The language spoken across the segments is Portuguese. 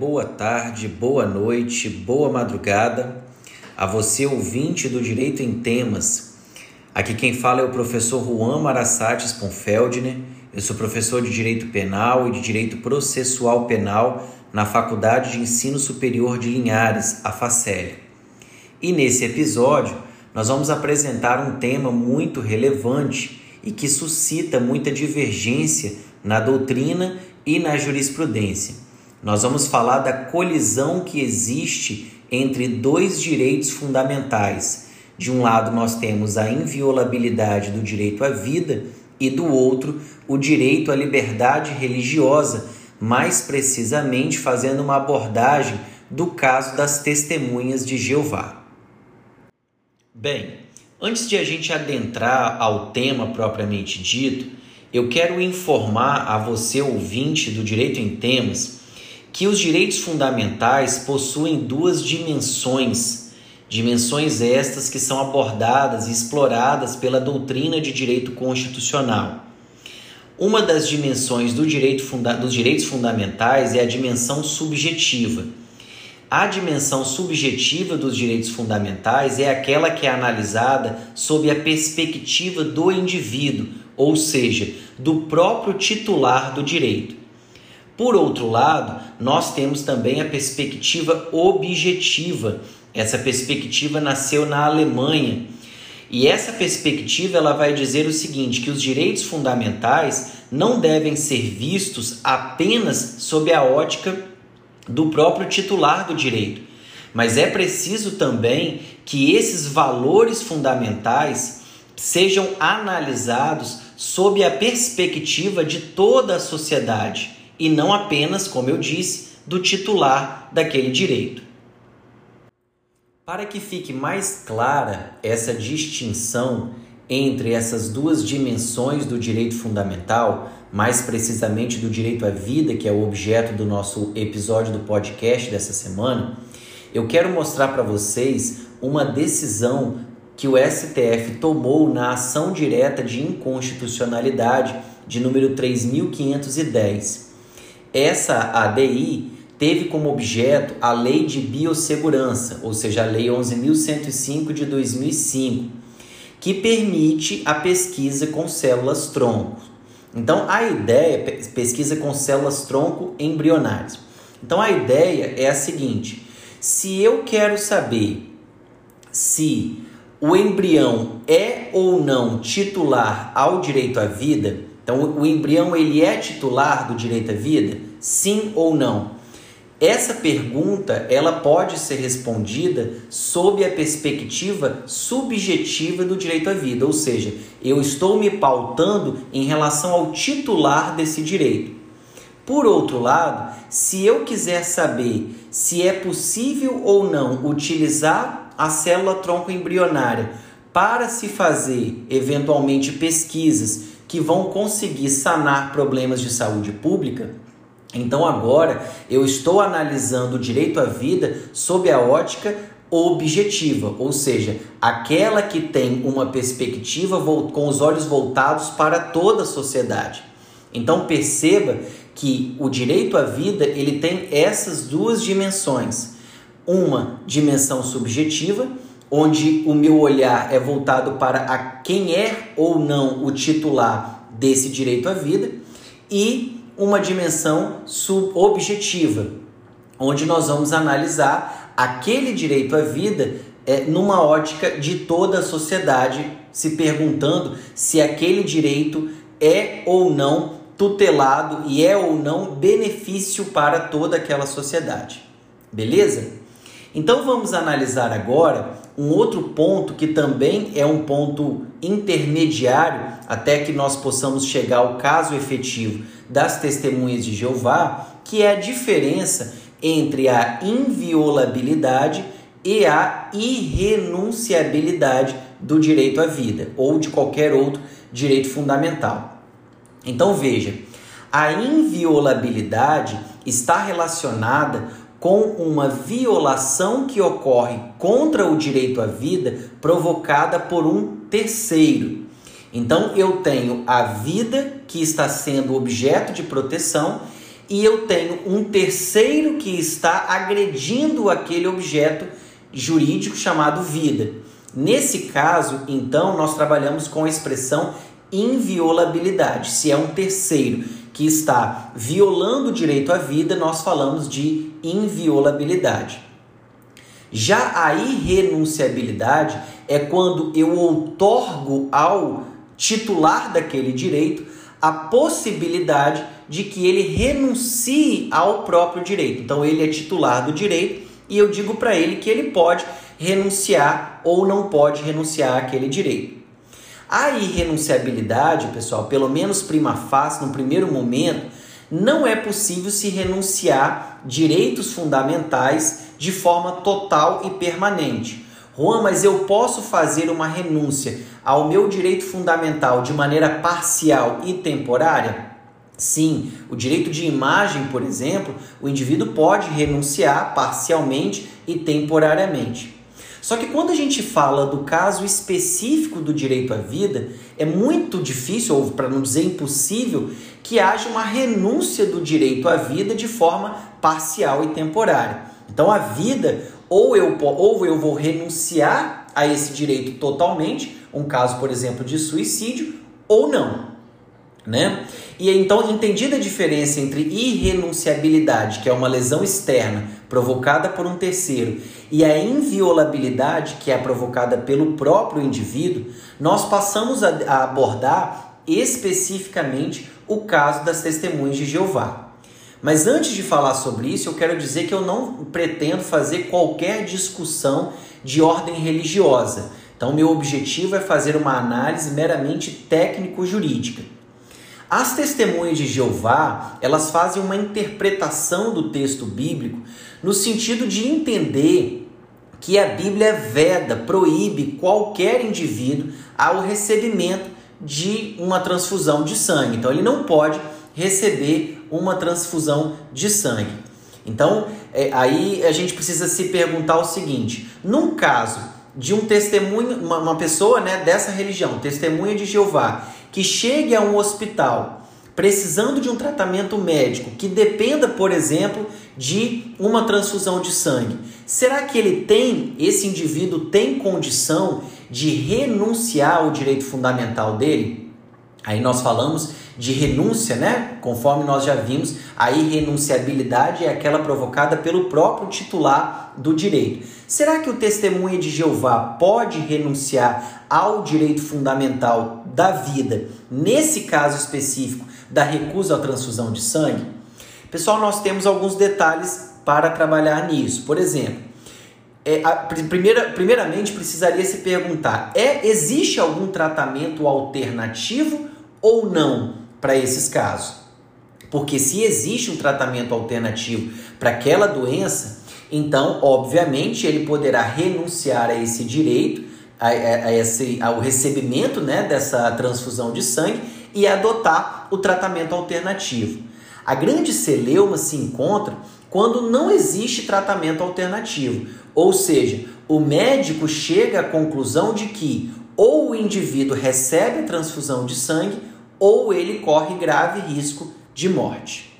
Boa tarde, boa noite, boa madrugada a você ouvinte do Direito em Temas. Aqui quem fala é o professor Juan Marassates Sponfeldner. Eu sou professor de Direito Penal e de Direito Processual Penal na Faculdade de Ensino Superior de Linhares, a FACEL. E nesse episódio, nós vamos apresentar um tema muito relevante e que suscita muita divergência na doutrina e na jurisprudência. Nós vamos falar da colisão que existe entre dois direitos fundamentais. De um lado, nós temos a inviolabilidade do direito à vida, e do outro, o direito à liberdade religiosa, mais precisamente fazendo uma abordagem do caso das testemunhas de Jeová. Bem, antes de a gente adentrar ao tema propriamente dito, eu quero informar a você, ouvinte do Direito em Temas, que os direitos fundamentais possuem duas dimensões, dimensões estas que são abordadas e exploradas pela doutrina de direito constitucional. Uma das dimensões do direito funda dos direitos fundamentais é a dimensão subjetiva. A dimensão subjetiva dos direitos fundamentais é aquela que é analisada sob a perspectiva do indivíduo, ou seja, do próprio titular do direito. Por outro lado, nós temos também a perspectiva objetiva. Essa perspectiva nasceu na Alemanha. E essa perspectiva ela vai dizer o seguinte, que os direitos fundamentais não devem ser vistos apenas sob a ótica do próprio titular do direito, mas é preciso também que esses valores fundamentais sejam analisados sob a perspectiva de toda a sociedade e não apenas, como eu disse, do titular daquele direito. Para que fique mais clara essa distinção entre essas duas dimensões do direito fundamental, mais precisamente do direito à vida, que é o objeto do nosso episódio do podcast dessa semana, eu quero mostrar para vocês uma decisão que o STF tomou na ação direta de inconstitucionalidade de número 3510. Essa ADI teve como objeto a Lei de Biossegurança, ou seja, a Lei 11.105 de 2005, que permite a pesquisa com células tronco. Então, a ideia pesquisa com células tronco embrionárias. Então, a ideia é a seguinte: se eu quero saber se o embrião é ou não titular ao direito à vida, então, o embrião ele é titular do direito à vida? Sim ou não? Essa pergunta ela pode ser respondida sob a perspectiva subjetiva do direito à vida, ou seja, eu estou me pautando em relação ao titular desse direito. Por outro lado, se eu quiser saber se é possível ou não utilizar a célula tronco embrionária para se fazer eventualmente pesquisas que vão conseguir sanar problemas de saúde pública. Então agora eu estou analisando o direito à vida sob a ótica objetiva, ou seja, aquela que tem uma perspectiva com os olhos voltados para toda a sociedade. Então perceba que o direito à vida ele tem essas duas dimensões, uma dimensão subjetiva onde o meu olhar é voltado para a quem é ou não o titular desse direito à vida, e uma dimensão subobjetiva, onde nós vamos analisar aquele direito à vida é, numa ótica de toda a sociedade, se perguntando se aquele direito é ou não tutelado e é ou não benefício para toda aquela sociedade. Beleza? Então vamos analisar agora um outro ponto que também é um ponto intermediário até que nós possamos chegar ao caso efetivo das testemunhas de Jeová, que é a diferença entre a inviolabilidade e a irrenunciabilidade do direito à vida ou de qualquer outro direito fundamental. Então veja, a inviolabilidade está relacionada com uma violação que ocorre contra o direito à vida provocada por um terceiro. Então eu tenho a vida que está sendo objeto de proteção e eu tenho um terceiro que está agredindo aquele objeto jurídico chamado vida. Nesse caso, então, nós trabalhamos com a expressão inviolabilidade. Se é um terceiro que está violando o direito à vida, nós falamos de inviolabilidade. Já a irrenunciabilidade é quando eu outorgo ao titular daquele direito a possibilidade de que ele renuncie ao próprio direito. Então ele é titular do direito e eu digo para ele que ele pode renunciar ou não pode renunciar àquele direito. A irrenunciabilidade, pessoal, pelo menos prima facie, no primeiro momento, não é possível se renunciar direitos fundamentais de forma total e permanente. Juan, mas eu posso fazer uma renúncia ao meu direito fundamental de maneira parcial e temporária? Sim, o direito de imagem, por exemplo, o indivíduo pode renunciar parcialmente e temporariamente. Só que quando a gente fala do caso específico do direito à vida, é muito difícil, ou para não dizer impossível, que haja uma renúncia do direito à vida de forma parcial e temporária. Então a vida, ou eu, ou eu vou renunciar a esse direito totalmente, um caso, por exemplo, de suicídio, ou não. Né? E então, entendida a diferença entre irrenunciabilidade, que é uma lesão externa provocada por um terceiro, e a inviolabilidade, que é provocada pelo próprio indivíduo, nós passamos a abordar especificamente o caso das testemunhas de Jeová. Mas antes de falar sobre isso, eu quero dizer que eu não pretendo fazer qualquer discussão de ordem religiosa. Então, meu objetivo é fazer uma análise meramente técnico-jurídica. As testemunhas de Jeová, elas fazem uma interpretação do texto bíblico no sentido de entender que a Bíblia veda, proíbe qualquer indivíduo ao recebimento de uma transfusão de sangue. Então ele não pode receber uma transfusão de sangue. Então, é, aí a gente precisa se perguntar o seguinte: num caso de um testemunho, uma, uma pessoa né, dessa religião, testemunha de Jeová, que chegue a um hospital precisando de um tratamento médico que dependa, por exemplo, de uma transfusão de sangue, será que ele tem, esse indivíduo tem condição de renunciar ao direito fundamental dele? Aí nós falamos de renúncia, né? Conforme nós já vimos, a irrenunciabilidade é aquela provocada pelo próprio titular do direito. Será que o testemunha de Jeová pode renunciar ao direito fundamental da vida, nesse caso específico da recusa à transfusão de sangue? Pessoal, nós temos alguns detalhes para trabalhar nisso. Por exemplo, é, a, primeira, primeiramente precisaria se perguntar: é existe algum tratamento alternativo ou não para esses casos. Porque se existe um tratamento alternativo para aquela doença, então, obviamente, ele poderá renunciar a esse direito, a, a, a esse, ao recebimento né, dessa transfusão de sangue e adotar o tratamento alternativo. A grande celeuma se encontra quando não existe tratamento alternativo, ou seja, o médico chega à conclusão de que ou o indivíduo recebe a transfusão de sangue ou ele corre grave risco de morte.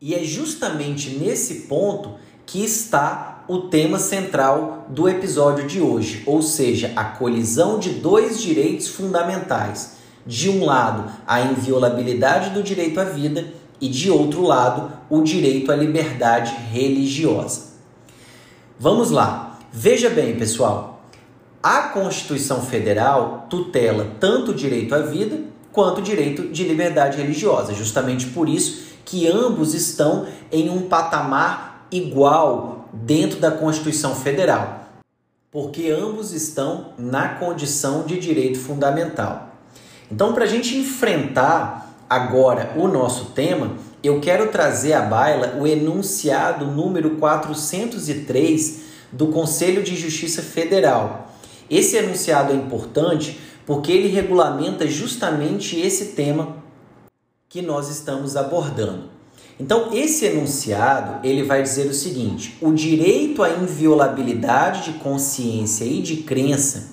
E é justamente nesse ponto que está o tema central do episódio de hoje, ou seja, a colisão de dois direitos fundamentais. De um lado, a inviolabilidade do direito à vida e de outro lado, o direito à liberdade religiosa. Vamos lá. Veja bem, pessoal, a Constituição Federal tutela tanto o direito à vida quanto o direito de liberdade religiosa. Justamente por isso que ambos estão em um patamar igual dentro da Constituição Federal, porque ambos estão na condição de direito fundamental. Então, para a gente enfrentar agora o nosso tema, eu quero trazer à baila o enunciado número 403 do Conselho de Justiça Federal esse enunciado é importante porque ele regulamenta justamente esse tema que nós estamos abordando. Então, esse enunciado, ele vai dizer o seguinte: o direito à inviolabilidade de consciência e de crença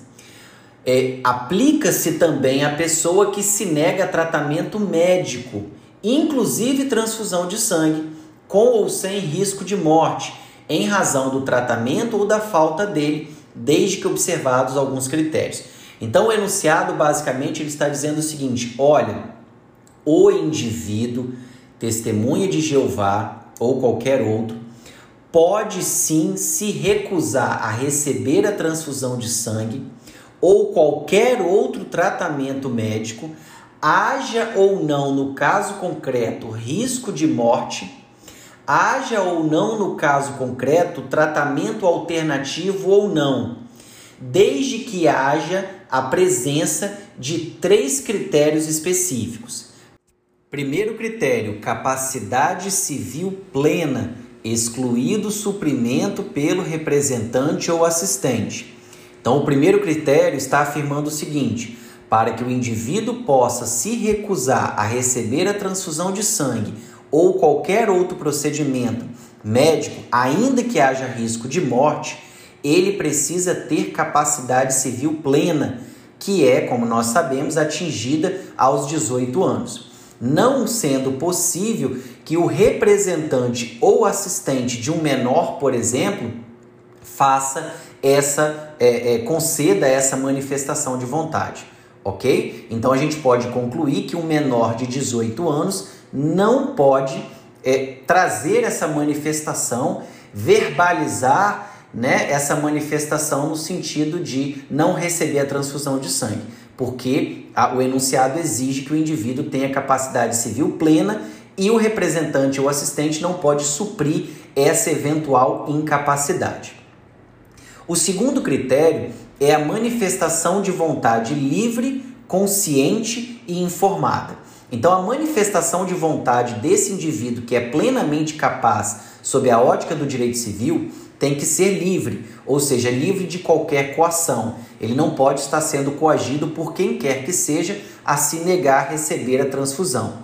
é, aplica-se também à pessoa que se nega a tratamento médico inclusive transfusão de sangue, com ou sem risco de morte, em razão do tratamento ou da falta dele, desde que observados alguns critérios. Então, o enunciado basicamente ele está dizendo o seguinte: olha, o indivíduo, testemunha de Jeová ou qualquer outro, pode sim se recusar a receber a transfusão de sangue ou qualquer outro tratamento médico, haja ou não, no caso concreto, risco de morte, haja ou não, no caso concreto, tratamento alternativo ou não, desde que haja a presença de três critérios específicos. Primeiro critério: capacidade civil plena, excluído suprimento pelo representante ou assistente. Então, o primeiro critério está afirmando o seguinte: para que o indivíduo possa se recusar a receber a transfusão de sangue ou qualquer outro procedimento médico, ainda que haja risco de morte, ele precisa ter capacidade civil plena, que é, como nós sabemos, atingida aos 18 anos. Não sendo possível que o representante ou assistente de um menor, por exemplo, faça essa, é, é, conceda essa manifestação de vontade, ok? Então a gente pode concluir que um menor de 18 anos não pode é, trazer essa manifestação, verbalizar né, essa manifestação no sentido de não receber a transfusão de sangue, porque a, o enunciado exige que o indivíduo tenha capacidade civil plena e o representante ou assistente não pode suprir essa eventual incapacidade. O segundo critério é a manifestação de vontade livre, consciente e informada. Então, a manifestação de vontade desse indivíduo que é plenamente capaz, sob a ótica do direito civil, tem que ser livre, ou seja, livre de qualquer coação. Ele não pode estar sendo coagido por quem quer que seja a se negar a receber a transfusão.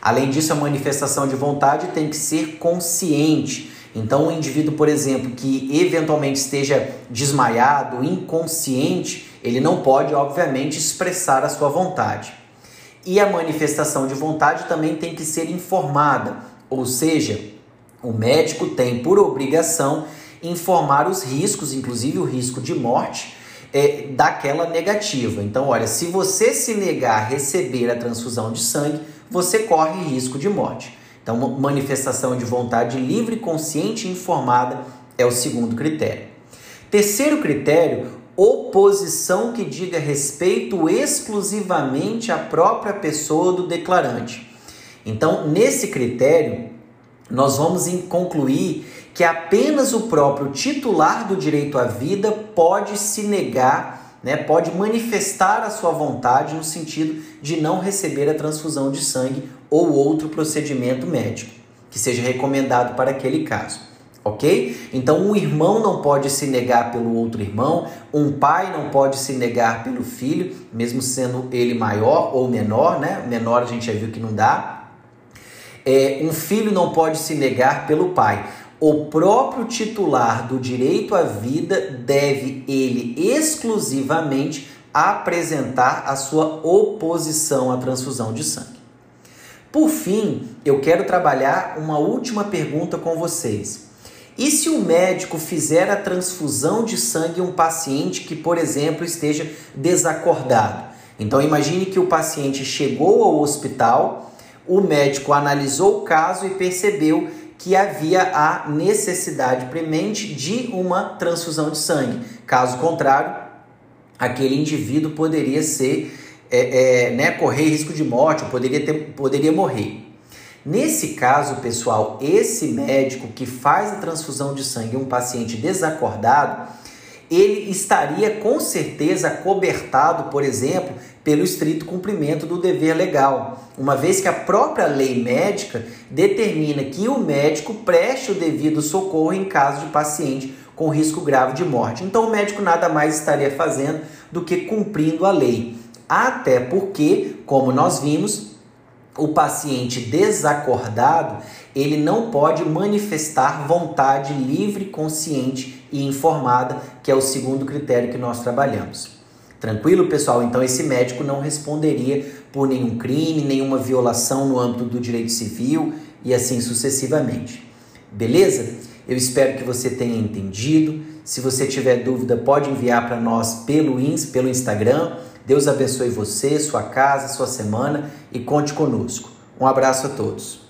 Além disso, a manifestação de vontade tem que ser consciente. Então, um indivíduo, por exemplo, que eventualmente esteja desmaiado, inconsciente, ele não pode, obviamente, expressar a sua vontade. E a manifestação de vontade também tem que ser informada, ou seja, o médico tem por obrigação informar os riscos, inclusive o risco de morte, é, daquela negativa. Então, olha, se você se negar a receber a transfusão de sangue, você corre risco de morte. Então, manifestação de vontade livre, consciente e informada é o segundo critério. Terceiro critério, oposição que diga respeito exclusivamente à própria pessoa do declarante. Então, nesse critério, nós vamos concluir que apenas o próprio titular do direito à vida pode se negar, né, pode manifestar a sua vontade no sentido de não receber a transfusão de sangue ou outro procedimento médico que seja recomendado para aquele caso. Ok? Então, um irmão não pode se negar pelo outro irmão, um pai não pode se negar pelo filho, mesmo sendo ele maior ou menor, né? Menor a gente já viu que não dá. É, um filho não pode se negar pelo pai. O próprio titular do direito à vida deve ele exclusivamente apresentar a sua oposição à transfusão de sangue. Por fim, eu quero trabalhar uma última pergunta com vocês. E se o médico fizer a transfusão de sangue em um paciente que, por exemplo, esteja desacordado? Então imagine que o paciente chegou ao hospital, o médico analisou o caso e percebeu que havia a necessidade premente de uma transfusão de sangue. Caso contrário, aquele indivíduo poderia ser é, é, né, correr risco de morte, ou poderia, ter, poderia morrer. Nesse caso, pessoal, esse médico que faz a transfusão de sangue em um paciente desacordado, ele estaria com certeza cobertado, por exemplo, pelo estrito cumprimento do dever legal, uma vez que a própria lei médica determina que o médico preste o devido socorro em caso de paciente com risco grave de morte. Então, o médico nada mais estaria fazendo do que cumprindo a lei. Até porque, como nós vimos, o paciente desacordado, ele não pode manifestar vontade livre, consciente e informada, que é o segundo critério que nós trabalhamos. Tranquilo, pessoal? Então, esse médico não responderia por nenhum crime, nenhuma violação no âmbito do direito civil e assim sucessivamente. Beleza? Eu espero que você tenha entendido. Se você tiver dúvida, pode enviar para nós pelo, pelo Instagram Deus abençoe você, sua casa, sua semana e conte conosco. Um abraço a todos.